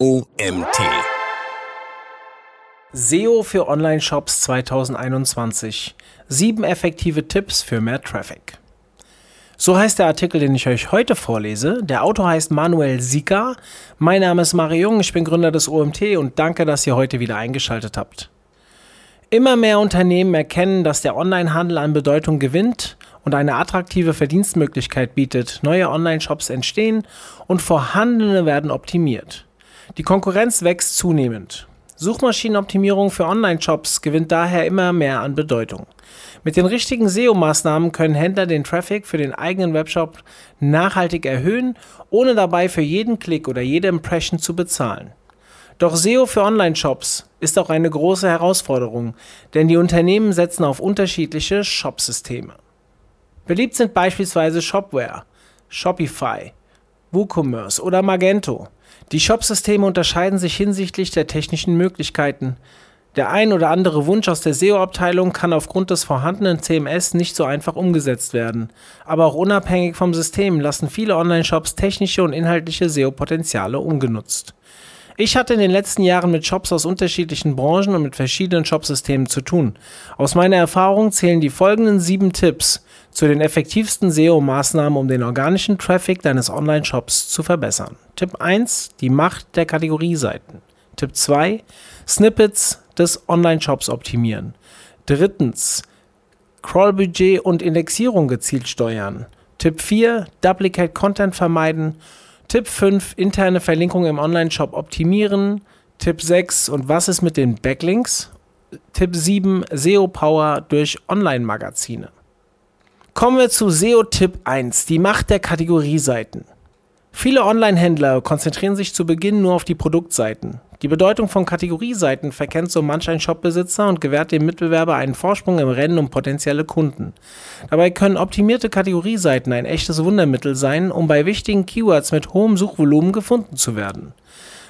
OMT. SEO für Online-Shops 2021. Sieben effektive Tipps für mehr Traffic. So heißt der Artikel, den ich euch heute vorlese. Der Autor heißt Manuel Sika. Mein Name ist Mario Jung, ich bin Gründer des OMT und danke, dass ihr heute wieder eingeschaltet habt. Immer mehr Unternehmen erkennen, dass der Onlinehandel an Bedeutung gewinnt und eine attraktive Verdienstmöglichkeit bietet. Neue Online-Shops entstehen und vorhandene werden optimiert. Die Konkurrenz wächst zunehmend. Suchmaschinenoptimierung für Online-Shops gewinnt daher immer mehr an Bedeutung. Mit den richtigen SEO-Maßnahmen können Händler den Traffic für den eigenen Webshop nachhaltig erhöhen, ohne dabei für jeden Klick oder jede Impression zu bezahlen. Doch SEO für Online-Shops ist auch eine große Herausforderung, denn die Unternehmen setzen auf unterschiedliche Shop-Systeme. Beliebt sind beispielsweise Shopware, Shopify, WooCommerce oder Magento. Die Shop-Systeme unterscheiden sich hinsichtlich der technischen Möglichkeiten. Der ein oder andere Wunsch aus der SEO-Abteilung kann aufgrund des vorhandenen CMS nicht so einfach umgesetzt werden. Aber auch unabhängig vom System lassen viele Online-Shops technische und inhaltliche SEO-Potenziale ungenutzt. Ich hatte in den letzten Jahren mit Shops aus unterschiedlichen Branchen und mit verschiedenen Shopsystemen zu tun. Aus meiner Erfahrung zählen die folgenden sieben Tipps zu den effektivsten SEO-Maßnahmen, um den organischen Traffic deines Online-Shops zu verbessern. Tipp 1, die Macht der Kategorieseiten. Tipp 2, Snippets des Online-Shops optimieren. Drittens, Crawl-Budget und Indexierung gezielt steuern. Tipp 4, Duplicate Content vermeiden. Tipp 5, interne Verlinkung im Online-Shop optimieren. Tipp 6, und was ist mit den Backlinks? Tipp 7, SEO-Power durch Online-Magazine. Kommen wir zu SEO-Tipp 1, die Macht der Kategorieseiten. Viele Online-Händler konzentrieren sich zu Beginn nur auf die Produktseiten. Die Bedeutung von Kategorieseiten verkennt so manch ein Shopbesitzer und gewährt dem Mitbewerber einen Vorsprung im Rennen um potenzielle Kunden. Dabei können optimierte Kategorieseiten ein echtes Wundermittel sein, um bei wichtigen Keywords mit hohem Suchvolumen gefunden zu werden.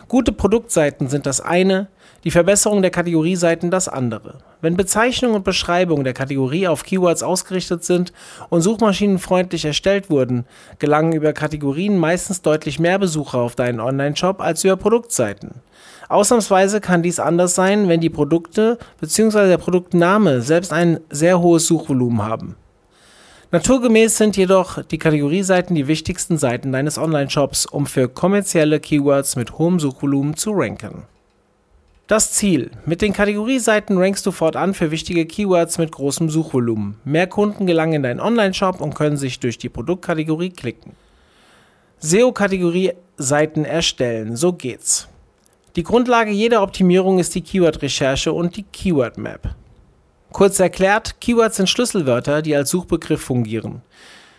Gute Produktseiten sind das eine, die Verbesserung der Kategorieseiten das andere. Wenn Bezeichnung und Beschreibung der Kategorie auf Keywords ausgerichtet sind und suchmaschinenfreundlich erstellt wurden, gelangen über Kategorien meistens deutlich mehr Besucher auf deinen Online-Shop als über Produktseiten. Ausnahmsweise kann dies anders sein, wenn die Produkte bzw. der Produktname selbst ein sehr hohes Suchvolumen haben. Naturgemäß sind jedoch die Kategorieseiten die wichtigsten Seiten deines Online-Shops, um für kommerzielle Keywords mit hohem Suchvolumen zu ranken. Das Ziel. Mit den Kategorieseiten rankst du fortan für wichtige Keywords mit großem Suchvolumen. Mehr Kunden gelangen in deinen Online-Shop und können sich durch die Produktkategorie klicken. SEO-Kategorie-Seiten erstellen. So geht's. Die Grundlage jeder Optimierung ist die Keyword-Recherche und die Keyword-Map. Kurz erklärt, Keywords sind Schlüsselwörter, die als Suchbegriff fungieren.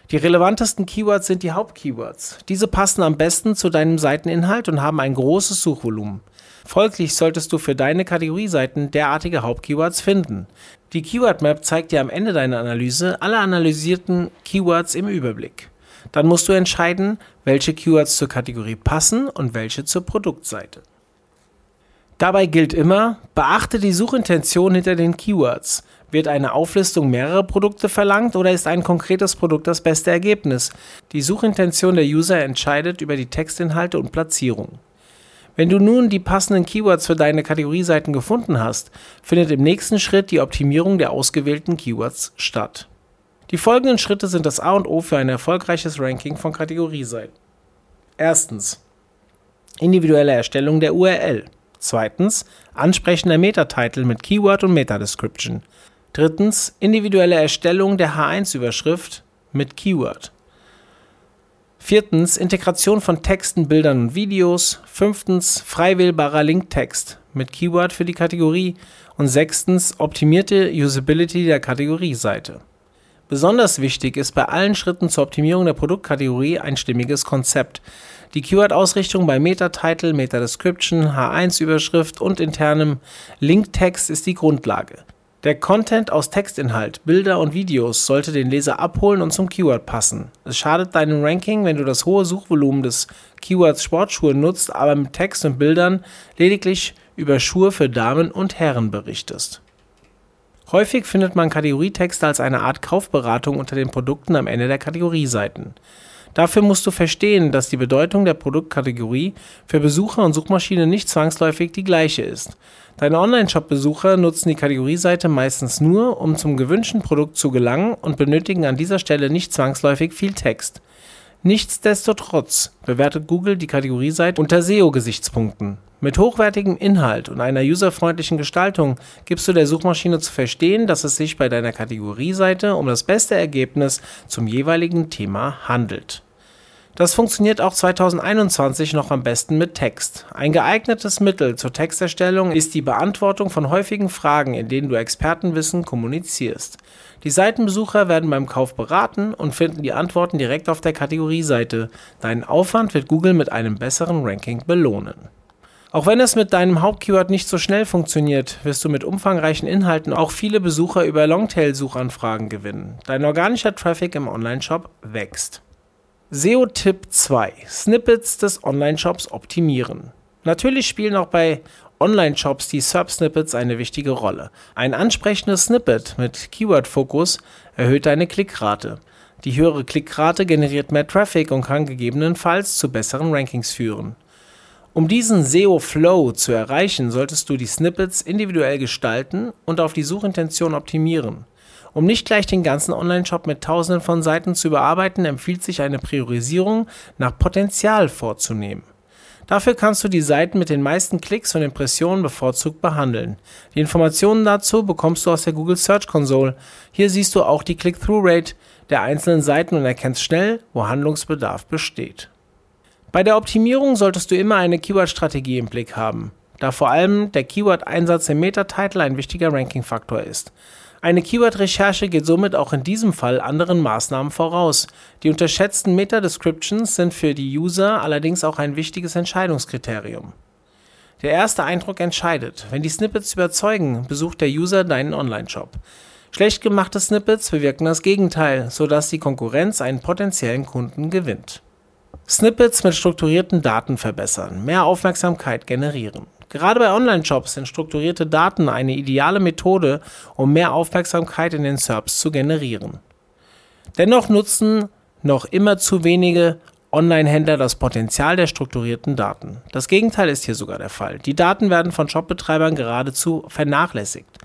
Die relevantesten Keywords sind die Hauptkeywords. Diese passen am besten zu deinem Seiteninhalt und haben ein großes Suchvolumen. Folglich solltest du für deine Kategorieseiten derartige Hauptkeywords finden. Die Keyword Map zeigt dir am Ende deiner Analyse alle analysierten Keywords im Überblick. Dann musst du entscheiden, welche Keywords zur Kategorie passen und welche zur Produktseite. Dabei gilt immer, beachte die Suchintention hinter den Keywords. Wird eine Auflistung mehrerer Produkte verlangt oder ist ein konkretes Produkt das beste Ergebnis? Die Suchintention der User entscheidet über die Textinhalte und Platzierung. Wenn du nun die passenden Keywords für deine Kategorieseiten gefunden hast, findet im nächsten Schritt die Optimierung der ausgewählten Keywords statt. Die folgenden Schritte sind das A und O für ein erfolgreiches Ranking von Kategorieseiten. Erstens. Individuelle Erstellung der URL. Zweitens. Ansprechender Metatitel mit Keyword und Meta-Description. Drittens. Individuelle Erstellung der H1-Überschrift mit Keyword. Viertens Integration von Texten, Bildern und Videos. Fünftens frei wählbarer Linktext mit Keyword für die Kategorie. Und sechstens optimierte Usability der Kategorieseite. Besonders wichtig ist bei allen Schritten zur Optimierung der Produktkategorie ein stimmiges Konzept. Die Keyword-Ausrichtung bei Meta-Title, Meta-Description, H1-Überschrift und internem Linktext ist die Grundlage. Der Content aus Textinhalt, Bilder und Videos sollte den Leser abholen und zum Keyword passen. Es schadet deinem Ranking, wenn du das hohe Suchvolumen des Keywords Sportschuhe nutzt, aber mit Text und Bildern lediglich über Schuhe für Damen und Herren berichtest. Häufig findet man Kategorietexte als eine Art Kaufberatung unter den Produkten am Ende der Kategorieseiten. Dafür musst du verstehen, dass die Bedeutung der Produktkategorie für Besucher und Suchmaschine nicht zwangsläufig die gleiche ist. Deine Online-Shop-Besucher nutzen die Kategorieseite meistens nur, um zum gewünschten Produkt zu gelangen und benötigen an dieser Stelle nicht zwangsläufig viel Text. Nichtsdestotrotz bewertet Google die Kategorieseite unter SEO-Gesichtspunkten. Mit hochwertigem Inhalt und einer userfreundlichen Gestaltung gibst du der Suchmaschine zu verstehen, dass es sich bei deiner Kategorieseite um das beste Ergebnis zum jeweiligen Thema handelt. Das funktioniert auch 2021 noch am besten mit Text. Ein geeignetes Mittel zur Texterstellung ist die Beantwortung von häufigen Fragen, in denen du Expertenwissen kommunizierst. Die Seitenbesucher werden beim Kauf beraten und finden die Antworten direkt auf der Kategorieseite. Deinen Aufwand wird Google mit einem besseren Ranking belohnen. Auch wenn es mit deinem Hauptkeyword nicht so schnell funktioniert, wirst du mit umfangreichen Inhalten auch viele Besucher über Longtail-Suchanfragen gewinnen. Dein organischer Traffic im Onlineshop wächst. SEO-Tipp 2: Snippets des Online-Shops optimieren. Natürlich spielen auch bei Online-Shops die SERP-Snippets eine wichtige Rolle. Ein ansprechendes Snippet mit Keyword-Fokus erhöht deine Klickrate. Die höhere Klickrate generiert mehr Traffic und kann gegebenenfalls zu besseren Rankings führen. Um diesen SEO-Flow zu erreichen, solltest du die Snippets individuell gestalten und auf die Suchintention optimieren. Um nicht gleich den ganzen Online-Shop mit tausenden von Seiten zu überarbeiten, empfiehlt sich eine Priorisierung nach Potenzial vorzunehmen. Dafür kannst du die Seiten mit den meisten Klicks und Impressionen bevorzugt behandeln. Die Informationen dazu bekommst du aus der Google Search Console. Hier siehst du auch die Click-Through-Rate der einzelnen Seiten und erkennst schnell, wo Handlungsbedarf besteht. Bei der Optimierung solltest du immer eine Keyword-Strategie im Blick haben, da vor allem der Keyword-Einsatz im Meta-Title ein wichtiger Ranking-Faktor ist. Eine Keyword-Recherche geht somit auch in diesem Fall anderen Maßnahmen voraus. Die unterschätzten Meta-Descriptions sind für die User allerdings auch ein wichtiges Entscheidungskriterium. Der erste Eindruck entscheidet. Wenn die Snippets überzeugen, besucht der User deinen Online-Shop. Schlecht gemachte Snippets bewirken das Gegenteil, sodass die Konkurrenz einen potenziellen Kunden gewinnt. Snippets mit strukturierten Daten verbessern, mehr Aufmerksamkeit generieren. Gerade bei Online-Shops sind strukturierte Daten eine ideale Methode, um mehr Aufmerksamkeit in den SERPs zu generieren. Dennoch nutzen noch immer zu wenige Online-Händler das Potenzial der strukturierten Daten. Das Gegenteil ist hier sogar der Fall. Die Daten werden von Shopbetreibern geradezu vernachlässigt.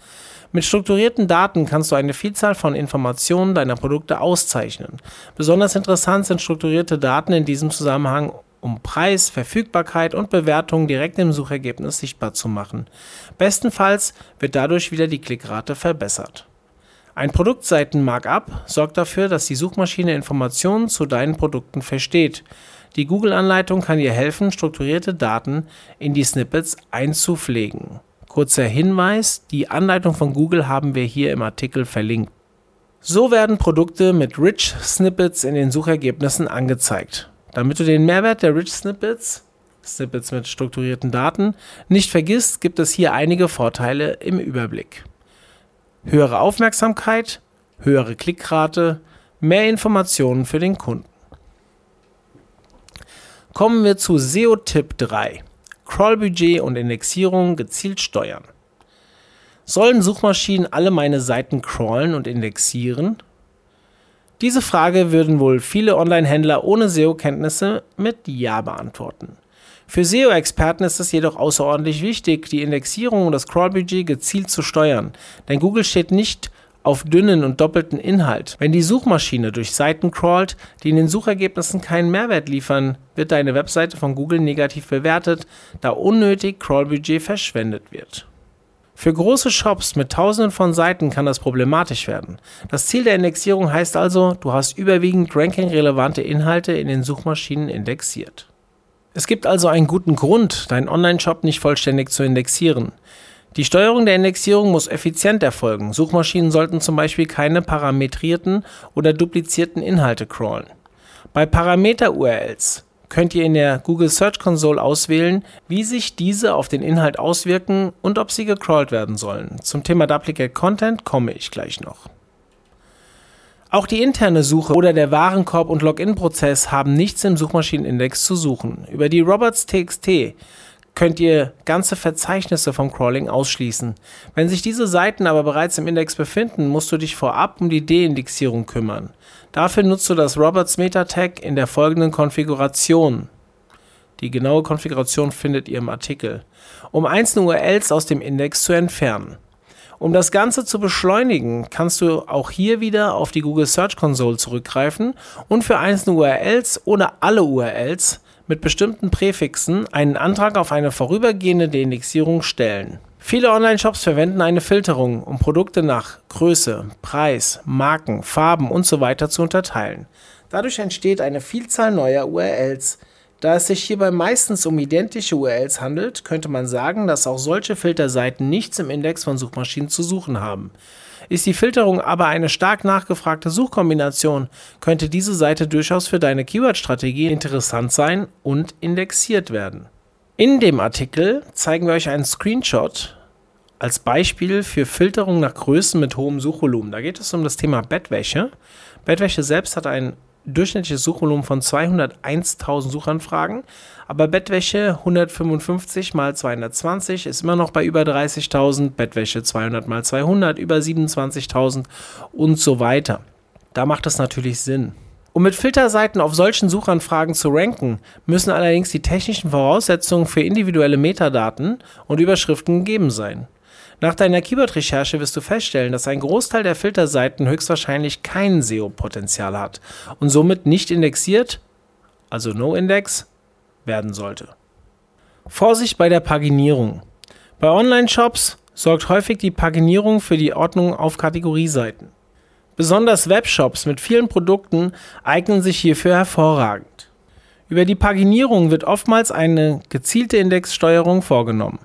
Mit strukturierten Daten kannst du eine Vielzahl von Informationen deiner Produkte auszeichnen. Besonders interessant sind strukturierte Daten in diesem Zusammenhang, um Preis, Verfügbarkeit und Bewertung direkt im Suchergebnis sichtbar zu machen. Bestenfalls wird dadurch wieder die Klickrate verbessert. Ein Produktseiten-Markup sorgt dafür, dass die Suchmaschine Informationen zu deinen Produkten versteht. Die Google-Anleitung kann dir helfen, strukturierte Daten in die Snippets einzupflegen. Kurzer Hinweis, die Anleitung von Google haben wir hier im Artikel verlinkt. So werden Produkte mit Rich Snippets in den Suchergebnissen angezeigt. Damit du den Mehrwert der Rich Snippets, Snippets mit strukturierten Daten, nicht vergisst, gibt es hier einige Vorteile im Überblick. Höhere Aufmerksamkeit, höhere Klickrate, mehr Informationen für den Kunden. Kommen wir zu SEO-Tipp 3. Crawlbudget und Indexierung gezielt steuern. Sollen Suchmaschinen alle meine Seiten crawlen und indexieren? Diese Frage würden wohl viele Online-Händler ohne SEO-Kenntnisse mit Ja beantworten. Für SEO-Experten ist es jedoch außerordentlich wichtig, die Indexierung und das Crawl-Budget gezielt zu steuern, denn Google steht nicht auf dünnen und doppelten Inhalt. Wenn die Suchmaschine durch Seiten crawlt, die in den Suchergebnissen keinen Mehrwert liefern, wird deine Webseite von Google negativ bewertet, da unnötig Crawl-Budget verschwendet wird. Für große Shops mit tausenden von Seiten kann das problematisch werden. Das Ziel der Indexierung heißt also, du hast überwiegend ranking-relevante Inhalte in den Suchmaschinen indexiert. Es gibt also einen guten Grund, deinen Online-Shop nicht vollständig zu indexieren. Die Steuerung der Indexierung muss effizient erfolgen. Suchmaschinen sollten zum Beispiel keine parametrierten oder duplizierten Inhalte crawlen. Bei Parameter-URLs könnt ihr in der Google Search Console auswählen, wie sich diese auf den Inhalt auswirken und ob sie gecrawlt werden sollen. Zum Thema Duplicate Content komme ich gleich noch. Auch die interne Suche oder der Warenkorb- und Login-Prozess haben nichts im Suchmaschinenindex zu suchen. Über die Robots.txt könnt ihr ganze Verzeichnisse vom Crawling ausschließen. Wenn sich diese Seiten aber bereits im Index befinden, musst du dich vorab um die Deindexierung kümmern. Dafür nutzt du das Roberts Meta Tag in der folgenden Konfiguration. Die genaue Konfiguration findet ihr im Artikel, um einzelne URLs aus dem Index zu entfernen. Um das Ganze zu beschleunigen, kannst du auch hier wieder auf die Google Search Console zurückgreifen und für einzelne URLs oder alle URLs mit bestimmten Präfixen einen Antrag auf eine vorübergehende Deindexierung stellen. Viele Online-Shops verwenden eine Filterung, um Produkte nach Größe, Preis, Marken, Farben usw. So zu unterteilen. Dadurch entsteht eine Vielzahl neuer URLs. Da es sich hierbei meistens um identische URLs handelt, könnte man sagen, dass auch solche Filterseiten nichts im Index von Suchmaschinen zu suchen haben. Ist die Filterung aber eine stark nachgefragte Suchkombination, könnte diese Seite durchaus für deine Keyword-Strategie interessant sein und indexiert werden. In dem Artikel zeigen wir euch einen Screenshot als Beispiel für Filterung nach Größen mit hohem Suchvolumen. Da geht es um das Thema Bettwäsche. Bettwäsche selbst hat ein durchschnittliches Suchvolumen von 201.000 Suchanfragen, aber Bettwäsche 155 mal 220 ist immer noch bei über 30.000, Bettwäsche 200 mal 200 über 27.000 und so weiter. Da macht es natürlich Sinn. Um mit Filterseiten auf solchen Suchanfragen zu ranken, müssen allerdings die technischen Voraussetzungen für individuelle Metadaten und Überschriften gegeben sein. Nach deiner Keyword-Recherche wirst du feststellen, dass ein Großteil der Filterseiten höchstwahrscheinlich kein SEO-Potenzial hat und somit nicht indexiert, also No-Index, werden sollte. Vorsicht bei der Paginierung. Bei Online-Shops sorgt häufig die Paginierung für die Ordnung auf Kategorieseiten. Besonders Webshops mit vielen Produkten eignen sich hierfür hervorragend. Über die Paginierung wird oftmals eine gezielte Indexsteuerung vorgenommen.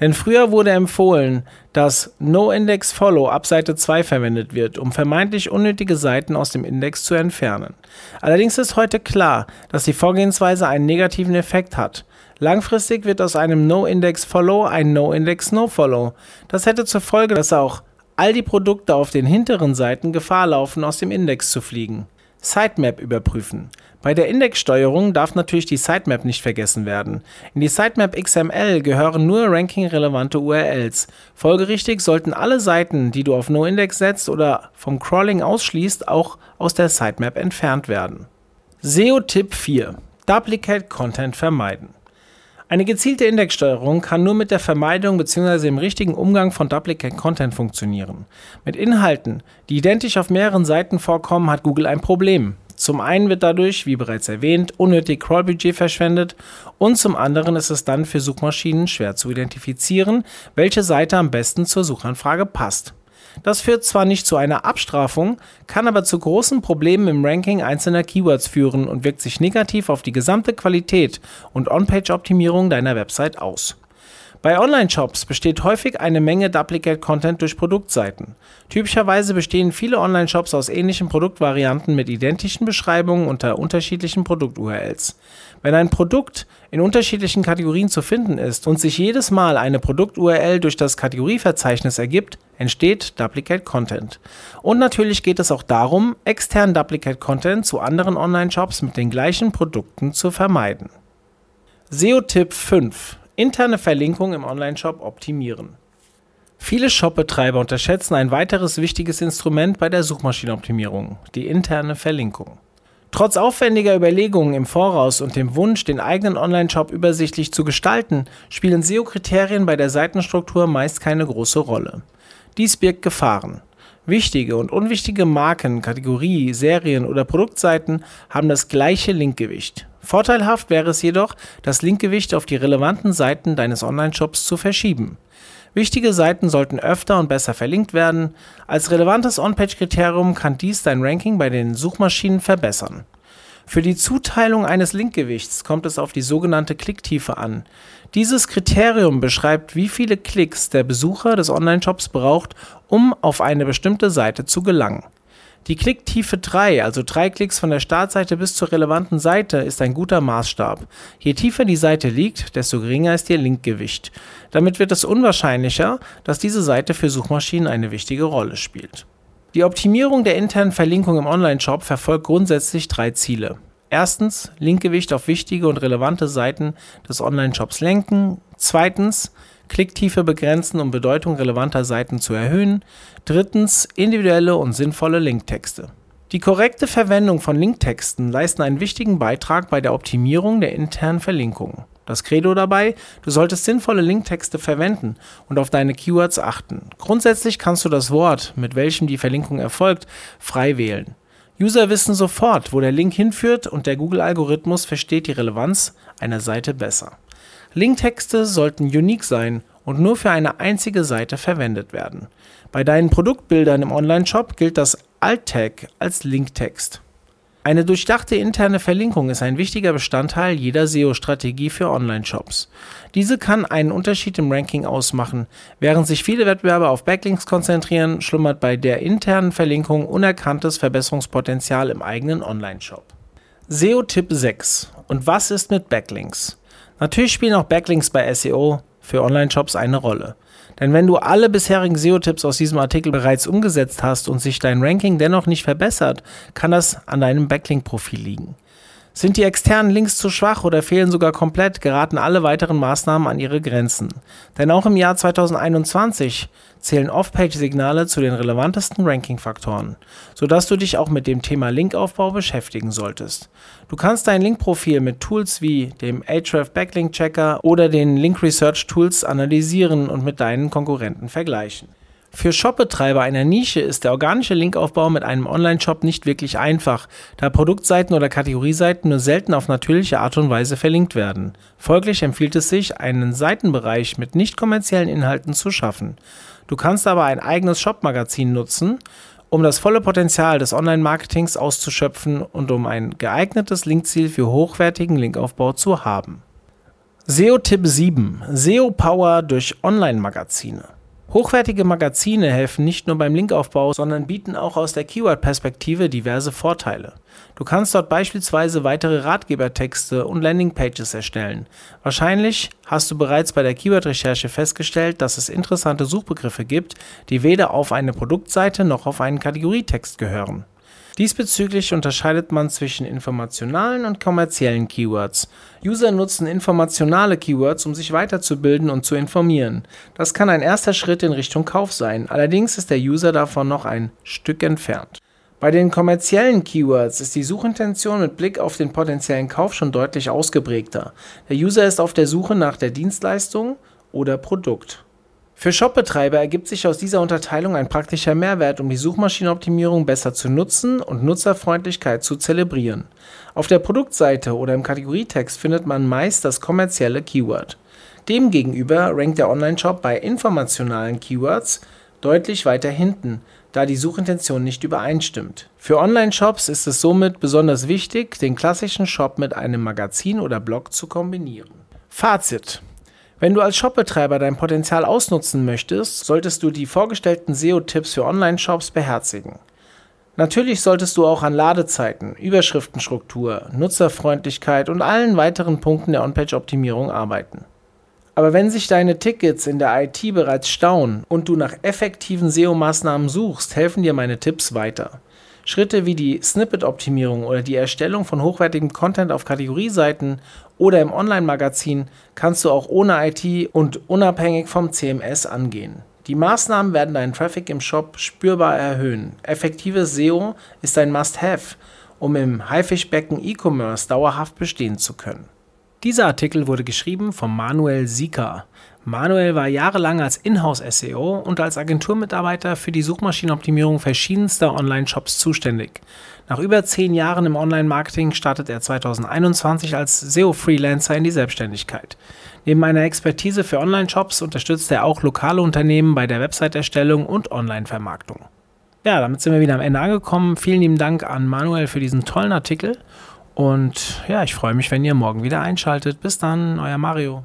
Denn früher wurde empfohlen, dass No-Index-Follow ab Seite 2 verwendet wird, um vermeintlich unnötige Seiten aus dem Index zu entfernen. Allerdings ist heute klar, dass die Vorgehensweise einen negativen Effekt hat. Langfristig wird aus einem No-Index-Follow ein No-Index-No-Follow. Das hätte zur Folge, dass auch all die Produkte auf den hinteren Seiten Gefahr laufen, aus dem Index zu fliegen. Sitemap überprüfen. Bei der Indexsteuerung darf natürlich die Sitemap nicht vergessen werden. In die Sitemap XML gehören nur ranking-relevante URLs. Folgerichtig sollten alle Seiten, die du auf NoIndex setzt oder vom Crawling ausschließt, auch aus der Sitemap entfernt werden. SEO-Tipp 4. Duplicate Content vermeiden. Eine gezielte Indexsteuerung kann nur mit der Vermeidung bzw. dem richtigen Umgang von Duplicate Content funktionieren. Mit Inhalten, die identisch auf mehreren Seiten vorkommen, hat Google ein Problem. Zum einen wird dadurch, wie bereits erwähnt, unnötig Crawlbudget verschwendet und zum anderen ist es dann für Suchmaschinen schwer zu identifizieren, welche Seite am besten zur Suchanfrage passt. Das führt zwar nicht zu einer Abstrafung, kann aber zu großen Problemen im Ranking einzelner Keywords führen und wirkt sich negativ auf die gesamte Qualität und On-Page-Optimierung deiner Website aus. Bei Online-Shops besteht häufig eine Menge Duplicate-Content durch Produktseiten. Typischerweise bestehen viele Online-Shops aus ähnlichen Produktvarianten mit identischen Beschreibungen unter unterschiedlichen Produkt-URLs. Wenn ein Produkt in unterschiedlichen Kategorien zu finden ist und sich jedes Mal eine Produkt-URL durch das Kategorieverzeichnis ergibt, entsteht Duplicate Content. Und natürlich geht es auch darum, externen Duplicate Content zu anderen Online-Shops mit den gleichen Produkten zu vermeiden. SEO-Tipp 5 Interne Verlinkung im Onlineshop optimieren. Viele Shopbetreiber unterschätzen ein weiteres wichtiges Instrument bei der Suchmaschinenoptimierung, die interne Verlinkung. Trotz aufwendiger Überlegungen im Voraus und dem Wunsch, den eigenen Onlineshop übersichtlich zu gestalten, spielen SEO-Kriterien bei der Seitenstruktur meist keine große Rolle. Dies birgt Gefahren. Wichtige und unwichtige Marken, Kategorie, Serien oder Produktseiten haben das gleiche Linkgewicht. Vorteilhaft wäre es jedoch, das Linkgewicht auf die relevanten Seiten deines Online-Shops zu verschieben. Wichtige Seiten sollten öfter und besser verlinkt werden. Als relevantes On-Page-Kriterium kann dies dein Ranking bei den Suchmaschinen verbessern. Für die Zuteilung eines Linkgewichts kommt es auf die sogenannte Klicktiefe an. Dieses Kriterium beschreibt, wie viele Klicks der Besucher des Online-Shops braucht, um auf eine bestimmte Seite zu gelangen. Die Klicktiefe 3, also drei Klicks von der Startseite bis zur relevanten Seite, ist ein guter Maßstab. Je tiefer die Seite liegt, desto geringer ist ihr Linkgewicht. Damit wird es unwahrscheinlicher, dass diese Seite für Suchmaschinen eine wichtige Rolle spielt. Die Optimierung der internen Verlinkung im Online-Shop verfolgt grundsätzlich drei Ziele. Erstens, Linkgewicht auf wichtige und relevante Seiten des Online-Shops lenken. Zweitens, Klicktiefe begrenzen, um Bedeutung relevanter Seiten zu erhöhen. Drittens individuelle und sinnvolle Linktexte. Die korrekte Verwendung von Linktexten leisten einen wichtigen Beitrag bei der Optimierung der internen Verlinkungen. Das Credo dabei, du solltest sinnvolle Linktexte verwenden und auf deine Keywords achten. Grundsätzlich kannst du das Wort, mit welchem die Verlinkung erfolgt, frei wählen. User wissen sofort, wo der Link hinführt und der Google-Algorithmus versteht die Relevanz einer Seite besser. Linktexte sollten unique sein und nur für eine einzige Seite verwendet werden. Bei deinen Produktbildern im Online-Shop gilt das Alt-Tag als Linktext. Eine durchdachte interne Verlinkung ist ein wichtiger Bestandteil jeder SEO-Strategie für Online-Shops. Diese kann einen Unterschied im Ranking ausmachen. Während sich viele Wettbewerber auf Backlinks konzentrieren, schlummert bei der internen Verlinkung unerkanntes Verbesserungspotenzial im eigenen Online-Shop. SEO-Tipp 6. Und was ist mit Backlinks? Natürlich spielen auch Backlinks bei SEO für Online-Shops eine Rolle. Denn wenn du alle bisherigen SEO-Tipps aus diesem Artikel bereits umgesetzt hast und sich dein Ranking dennoch nicht verbessert, kann das an deinem Backlink-Profil liegen. Sind die externen Links zu schwach oder fehlen sogar komplett, geraten alle weiteren Maßnahmen an ihre Grenzen. Denn auch im Jahr 2021 zählen Off-Page-Signale zu den relevantesten Ranking-Faktoren, sodass du dich auch mit dem Thema Linkaufbau beschäftigen solltest. Du kannst dein Linkprofil mit Tools wie dem Ahrefs Backlink Checker oder den Link Research Tools analysieren und mit deinen Konkurrenten vergleichen. Für Shopbetreiber einer Nische ist der organische Linkaufbau mit einem Online-Shop nicht wirklich einfach, da Produktseiten oder Kategorieseiten nur selten auf natürliche Art und Weise verlinkt werden. Folglich empfiehlt es sich, einen Seitenbereich mit nicht kommerziellen Inhalten zu schaffen. Du kannst aber ein eigenes Shop-Magazin nutzen, um das volle Potenzial des Online-Marketings auszuschöpfen und um ein geeignetes Linkziel für hochwertigen Linkaufbau zu haben. SEO-Tipp 7: SEO-Power durch Online-Magazine. Hochwertige Magazine helfen nicht nur beim Linkaufbau, sondern bieten auch aus der Keyword-Perspektive diverse Vorteile. Du kannst dort beispielsweise weitere Ratgebertexte und Landingpages erstellen. Wahrscheinlich hast du bereits bei der Keyword-Recherche festgestellt, dass es interessante Suchbegriffe gibt, die weder auf eine Produktseite noch auf einen Kategorietext gehören. Diesbezüglich unterscheidet man zwischen informationalen und kommerziellen Keywords. User nutzen informationale Keywords, um sich weiterzubilden und zu informieren. Das kann ein erster Schritt in Richtung Kauf sein, allerdings ist der User davon noch ein Stück entfernt. Bei den kommerziellen Keywords ist die Suchintention mit Blick auf den potenziellen Kauf schon deutlich ausgeprägter. Der User ist auf der Suche nach der Dienstleistung oder Produkt. Für Shopbetreiber ergibt sich aus dieser Unterteilung ein praktischer Mehrwert, um die Suchmaschinenoptimierung besser zu nutzen und Nutzerfreundlichkeit zu zelebrieren. Auf der Produktseite oder im Kategorietext findet man meist das kommerzielle Keyword. Demgegenüber rankt der Onlineshop bei informationalen Keywords deutlich weiter hinten, da die Suchintention nicht übereinstimmt. Für Online-Shops ist es somit besonders wichtig, den klassischen Shop mit einem Magazin oder Blog zu kombinieren. Fazit wenn du als Shopbetreiber dein Potenzial ausnutzen möchtest, solltest du die vorgestellten SEO-Tipps für Online-Shops beherzigen. Natürlich solltest du auch an Ladezeiten, Überschriftenstruktur, Nutzerfreundlichkeit und allen weiteren Punkten der On-Page-Optimierung arbeiten. Aber wenn sich deine Tickets in der IT bereits stauen und du nach effektiven SEO-Maßnahmen suchst, helfen dir meine Tipps weiter. Schritte wie die Snippet-Optimierung oder die Erstellung von hochwertigem Content auf Kategorieseiten oder im Online-Magazin kannst du auch ohne IT und unabhängig vom CMS angehen. Die Maßnahmen werden deinen Traffic im Shop spürbar erhöhen. Effektives SEO ist ein Must-Have, um im Haifischbecken E-Commerce dauerhaft bestehen zu können. Dieser Artikel wurde geschrieben von Manuel Sieker. Manuel war jahrelang als Inhouse-SEO und als Agenturmitarbeiter für die Suchmaschinenoptimierung verschiedenster Online-Shops zuständig. Nach über zehn Jahren im Online-Marketing startet er 2021 als SEO-Freelancer in die Selbstständigkeit. Neben einer Expertise für Online-Shops unterstützt er auch lokale Unternehmen bei der Website-Erstellung und Online-Vermarktung. Ja, damit sind wir wieder am Ende angekommen. Vielen lieben Dank an Manuel für diesen tollen Artikel. Und ja, ich freue mich, wenn ihr morgen wieder einschaltet. Bis dann, euer Mario.